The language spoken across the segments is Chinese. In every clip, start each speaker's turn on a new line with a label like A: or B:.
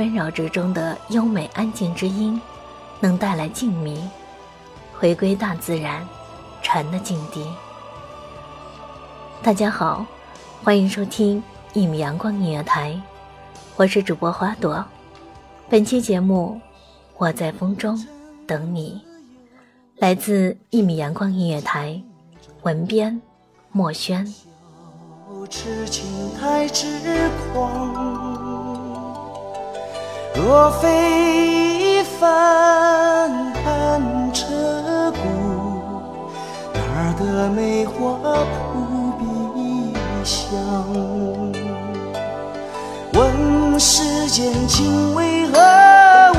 A: 纷扰之中的优美安静之音，能带来静谧，回归大自然，禅的境地。大家好，欢迎收听一米阳光音乐台，我是主播花朵。本期节目，我在风中等你，来自一米阳光音乐台，文编墨轩。
B: 若非一番寒彻骨，哪得梅花扑鼻香？问世间情为何物？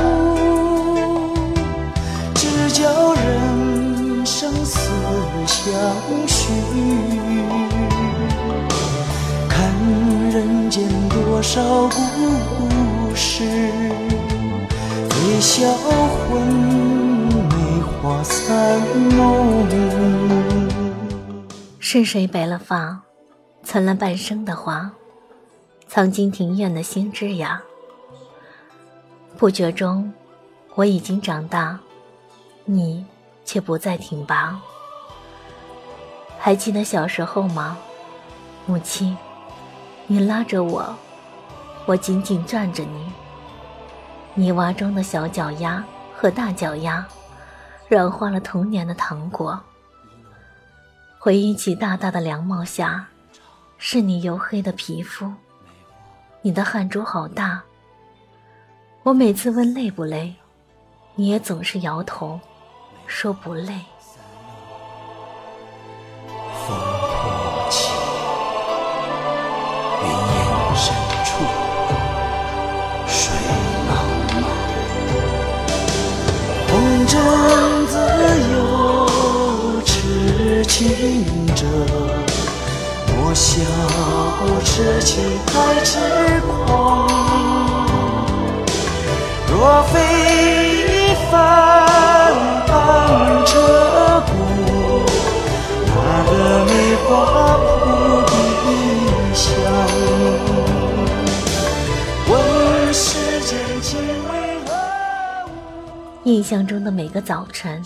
B: 只教人生死相许。看人间多少故事。微笑魂，梅花三梦。
A: 是谁白了发，存了半生的花，藏进庭院的新枝桠？不觉中，我已经长大，你却不再挺拔。还记得小时候吗，母亲？你拉着我，我紧紧攥着你。泥洼中的小脚丫和大脚丫，软化了童年的糖果。回忆起大大的凉帽下，是你黝黑的皮肤，你的汗珠好大。我每次问累不累，你也总是摇头，说不累。
B: 情莫笑痴情太痴狂。若非帆寒彻骨，哪得梅花扑鼻香？问世间情为何物？
A: 印象中的每个早晨，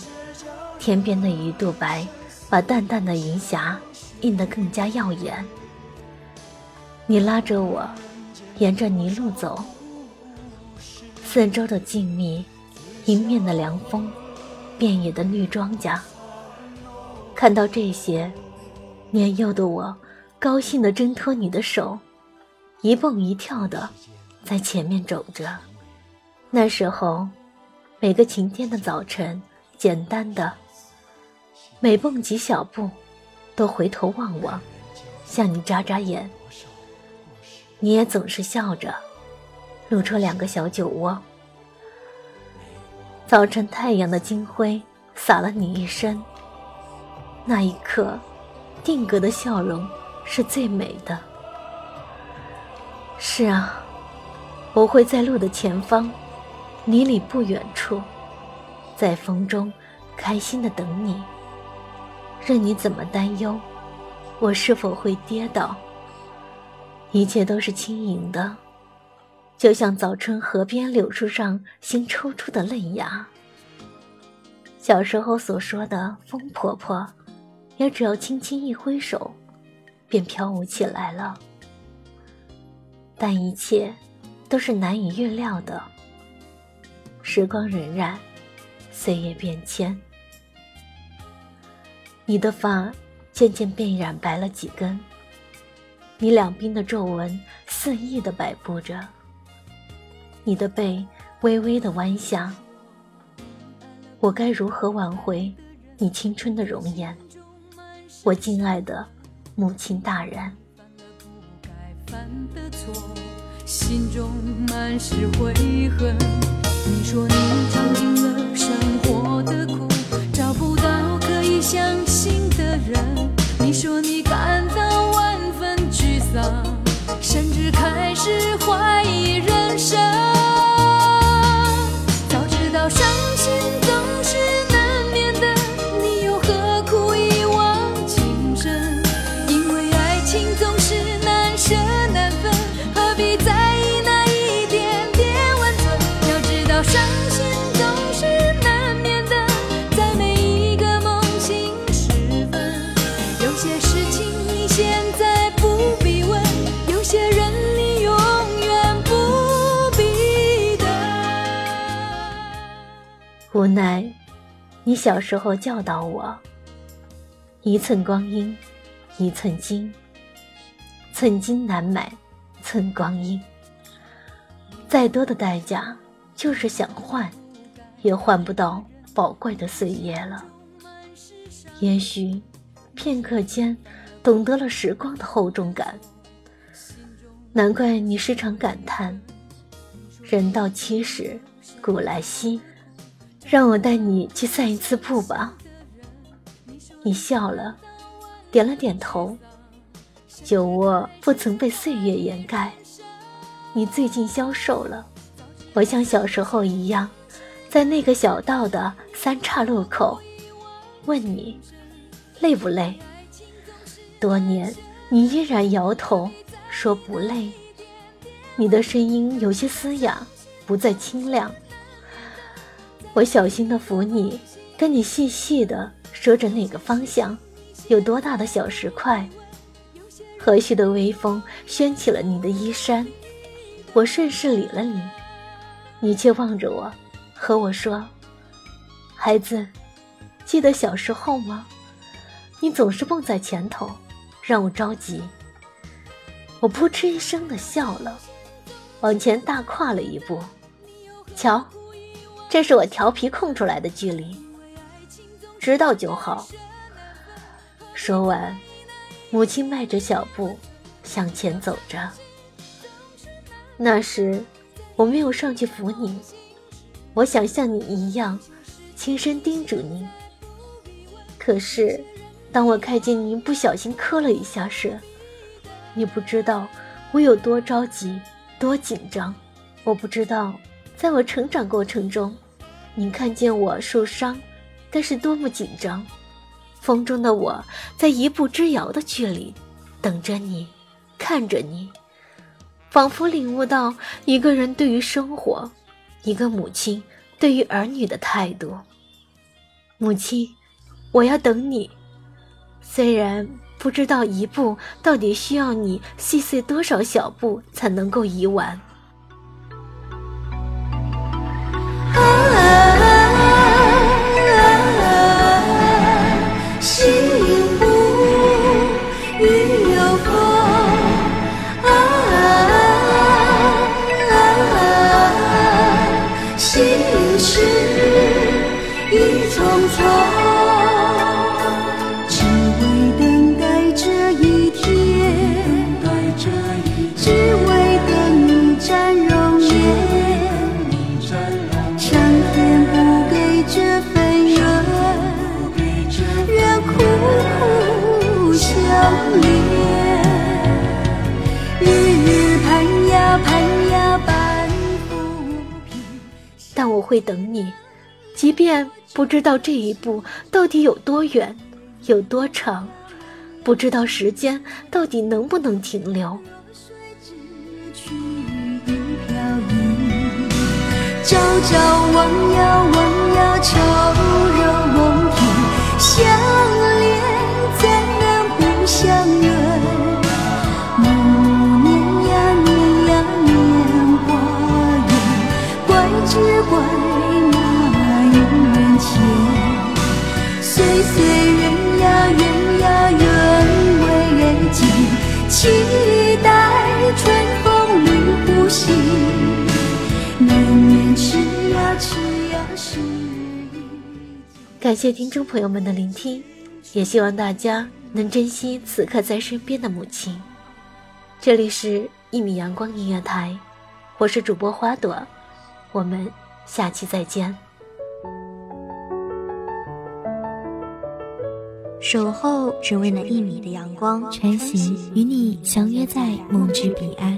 A: 天边的鱼肚白。把淡淡的云霞映得更加耀眼。你拉着我，沿着泥路走，四周的静谧，迎面的凉风，遍野的绿庄稼。看到这些，年幼的我高兴地挣脱你的手，一蹦一跳的在前面走着。那时候，每个晴天的早晨，简单的。每蹦几小步，都回头望望，向你眨眨眼。你也总是笑着，露出两个小酒窝。早晨太阳的金辉洒了你一身，那一刻，定格的笑容是最美的。是啊，我会在路的前方，离你不远处，在风中开心的等你。任你怎么担忧，我是否会跌倒，一切都是轻盈的，就像早春河边柳树上新抽出的嫩芽。小时候所说的风婆婆，也只要轻轻一挥手，便飘舞起来了。但一切都是难以预料的。时光荏苒，岁月变迁，你的发渐渐变染白了几根，你两鬓的皱纹肆意的摆布着，你的背微微的弯下。我该如何挽回你青春的容颜？我敬爱的母亲大人。
C: 心中满是悔恨。你说你尝尽了生活的苦，找不到可以相
A: 无奈，你小时候教导我：一寸光阴一寸金，寸金难买寸光阴。再多的代价，就是想换，也换不到宝贵的岁月了。也许，片刻间，懂得了时光的厚重感。难怪你时常感叹：“人到七十古来稀。”让我带你去散一次步吧。你笑了，点了点头。酒窝不曾被岁月掩盖。你最近消瘦了，我像小时候一样，在那个小道的三岔路口，问你累不累？多年，你依然摇头说不累。你的声音有些嘶哑，不再清亮。我小心的扶你，跟你细细的说着哪个方向，有多大的小石块。和煦的微风掀起了你的衣衫，我顺势理了理，你却望着我，和我说：“孩子，记得小时候吗？你总是蹦在前头，让我着急。”我扑哧一声的笑了，往前大跨了一步，瞧。这是我调皮空出来的距离，知道就好。说完，母亲迈着小步向前走着。那时，我没有上去扶你，我想像你一样，轻声叮嘱你。可是，当我看见您不小心磕了一下时，你不知道我有多着急，多紧张。我不知道。在我成长过程中，你看见我受伤，但是多么紧张。风中的我在一步之遥的距离，等着你，看着你，仿佛领悟到一个人对于生活，一个母亲对于儿女的态度。母亲，我要等你，虽然不知道一步到底需要你细碎多少小步才能够移完。会等你，即便不知道这一步到底有多远，有多长，不知道时间到底能不能停留。
C: 朝朝望呀望呀，潮
A: 感谢听众朋友们的聆听，也希望大家能珍惜此刻在身边的母亲。这里是一米阳光音乐台，我是主播花朵，我们下期再见。
D: 守候只为那一米的阳光，
E: 穿行与你相约在梦之彼岸。